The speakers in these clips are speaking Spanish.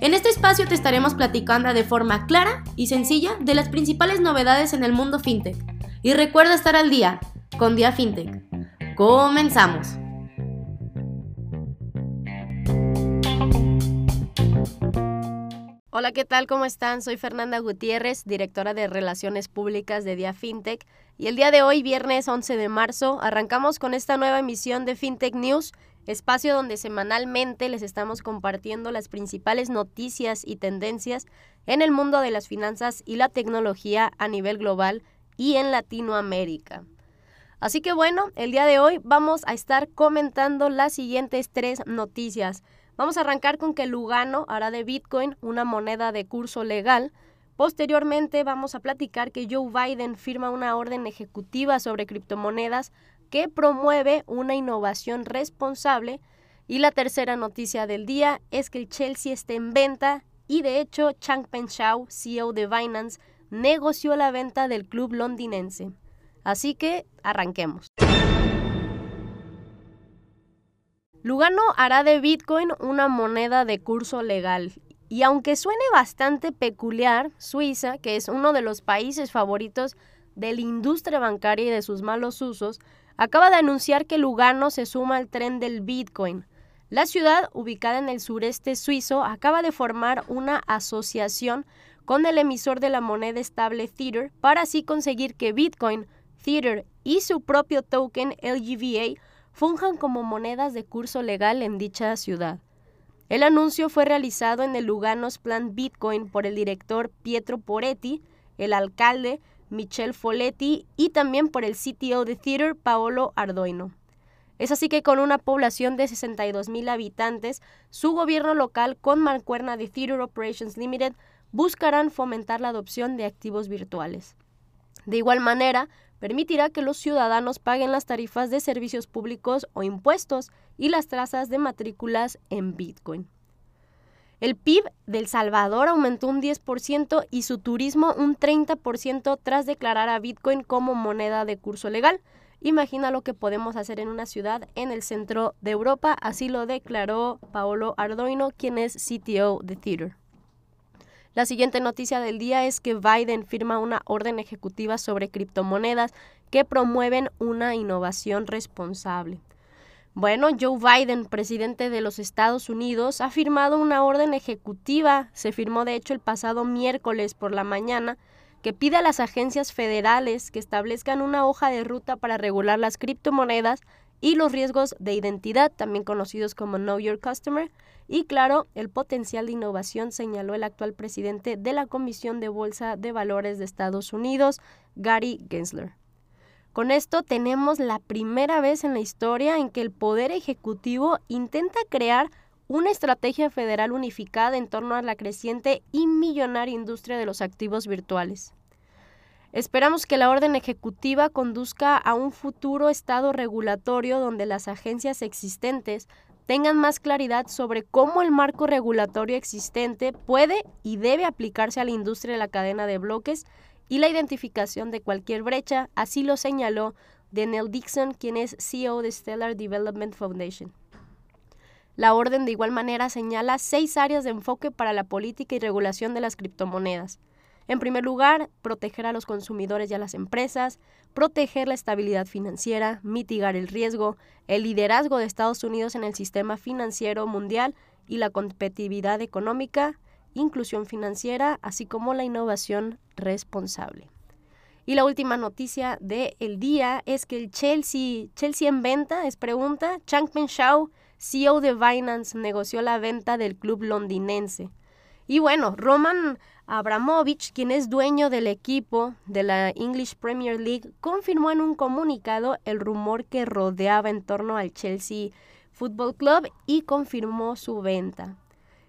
En este espacio te estaremos platicando de forma clara y sencilla de las principales novedades en el mundo FinTech. Y recuerda estar al día con Dia FinTech. Comenzamos. Hola, ¿qué tal? ¿Cómo están? Soy Fernanda Gutiérrez, directora de Relaciones Públicas de Dia FinTech. Y el día de hoy, viernes 11 de marzo, arrancamos con esta nueva emisión de FinTech News, espacio donde semanalmente les estamos compartiendo las principales noticias y tendencias en el mundo de las finanzas y la tecnología a nivel global y en Latinoamérica. Así que bueno, el día de hoy vamos a estar comentando las siguientes tres noticias. Vamos a arrancar con que Lugano hará de Bitcoin una moneda de curso legal. Posteriormente vamos a platicar que Joe Biden firma una orden ejecutiva sobre criptomonedas que promueve una innovación responsable. Y la tercera noticia del día es que el Chelsea está en venta y de hecho Changpeng Shao, CEO de Binance, negoció la venta del club londinense. Así que arranquemos. Lugano hará de Bitcoin una moneda de curso legal. Y aunque suene bastante peculiar, Suiza, que es uno de los países favoritos de la industria bancaria y de sus malos usos, acaba de anunciar que Lugano se suma al tren del Bitcoin. La ciudad, ubicada en el sureste suizo, acaba de formar una asociación con el emisor de la moneda estable Tether para así conseguir que Bitcoin, Tether y su propio token LGVA funjan como monedas de curso legal en dicha ciudad. El anuncio fue realizado en el Luganos Plan Bitcoin por el director Pietro Poretti, el alcalde Michel Folletti y también por el CTO de Theater Paolo Ardoino. Es así que con una población de 62 mil habitantes, su gobierno local con mancuerna de Theater Operations Limited buscarán fomentar la adopción de activos virtuales. De igual manera, permitirá que los ciudadanos paguen las tarifas de servicios públicos o impuestos y las trazas de matrículas en Bitcoin. El PIB del Salvador aumentó un 10% y su turismo un 30% tras declarar a Bitcoin como moneda de curso legal. Imagina lo que podemos hacer en una ciudad en el centro de Europa, así lo declaró Paolo Ardoino, quien es CTO de Theater. La siguiente noticia del día es que Biden firma una orden ejecutiva sobre criptomonedas que promueven una innovación responsable. Bueno, Joe Biden, presidente de los Estados Unidos, ha firmado una orden ejecutiva, se firmó de hecho el pasado miércoles por la mañana, que pide a las agencias federales que establezcan una hoja de ruta para regular las criptomonedas y los riesgos de identidad, también conocidos como Know Your Customer, y claro, el potencial de innovación señaló el actual presidente de la Comisión de Bolsa de Valores de Estados Unidos, Gary Gensler. Con esto tenemos la primera vez en la historia en que el Poder Ejecutivo intenta crear una estrategia federal unificada en torno a la creciente y millonaria industria de los activos virtuales. Esperamos que la orden ejecutiva conduzca a un futuro estado regulatorio donde las agencias existentes tengan más claridad sobre cómo el marco regulatorio existente puede y debe aplicarse a la industria de la cadena de bloques y la identificación de cualquier brecha, así lo señaló Daniel Dixon, quien es CEO de Stellar Development Foundation. La orden de igual manera señala seis áreas de enfoque para la política y regulación de las criptomonedas. En primer lugar, proteger a los consumidores y a las empresas, proteger la estabilidad financiera, mitigar el riesgo, el liderazgo de Estados Unidos en el sistema financiero mundial y la competitividad económica, inclusión financiera, así como la innovación responsable. Y la última noticia del día es que el Chelsea, Chelsea en venta, es pregunta, Changpeng Shao, CEO de Binance, negoció la venta del club londinense. Y bueno, Roman Abramovich, quien es dueño del equipo de la English Premier League, confirmó en un comunicado el rumor que rodeaba en torno al Chelsea Football Club y confirmó su venta.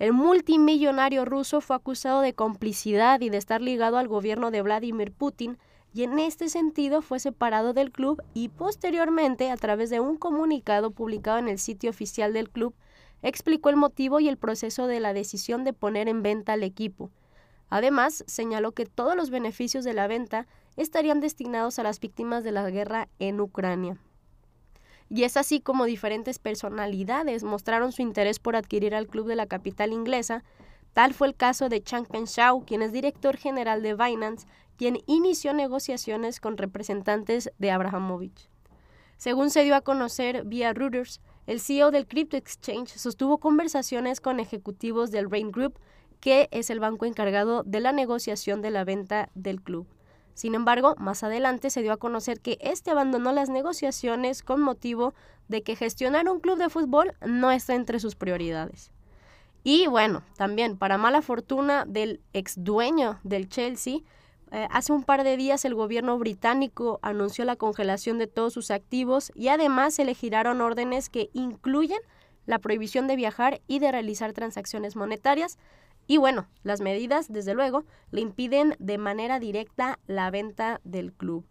El multimillonario ruso fue acusado de complicidad y de estar ligado al gobierno de Vladimir Putin y en este sentido fue separado del club y posteriormente, a través de un comunicado publicado en el sitio oficial del club, explicó el motivo y el proceso de la decisión de poner en venta al equipo. Además, señaló que todos los beneficios de la venta estarían destinados a las víctimas de la guerra en Ucrania. Y es así como diferentes personalidades mostraron su interés por adquirir al club de la capital inglesa. Tal fue el caso de Chang Shao, quien es director general de Binance, quien inició negociaciones con representantes de Abrahamovich. Según se dio a conocer vía Reuters, el CEO del Crypto Exchange sostuvo conversaciones con ejecutivos del Rain Group, que es el banco encargado de la negociación de la venta del club. Sin embargo, más adelante se dio a conocer que este abandonó las negociaciones con motivo de que gestionar un club de fútbol no está entre sus prioridades. Y bueno, también para mala fortuna del ex dueño del Chelsea, eh, hace un par de días el gobierno británico anunció la congelación de todos sus activos y además se le giraron órdenes que incluyen la prohibición de viajar y de realizar transacciones monetarias, y bueno, las medidas, desde luego, le impiden de manera directa la venta del club.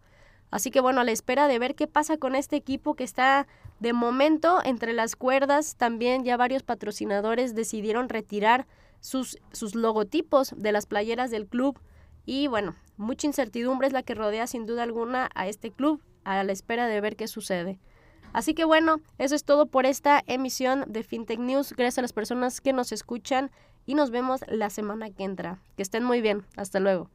Así que bueno, a la espera de ver qué pasa con este equipo que está de momento entre las cuerdas, también ya varios patrocinadores decidieron retirar sus, sus logotipos de las playeras del club. Y bueno, mucha incertidumbre es la que rodea sin duda alguna a este club, a la espera de ver qué sucede. Así que bueno, eso es todo por esta emisión de FinTech News. Gracias a las personas que nos escuchan y nos vemos la semana que entra. Que estén muy bien. Hasta luego.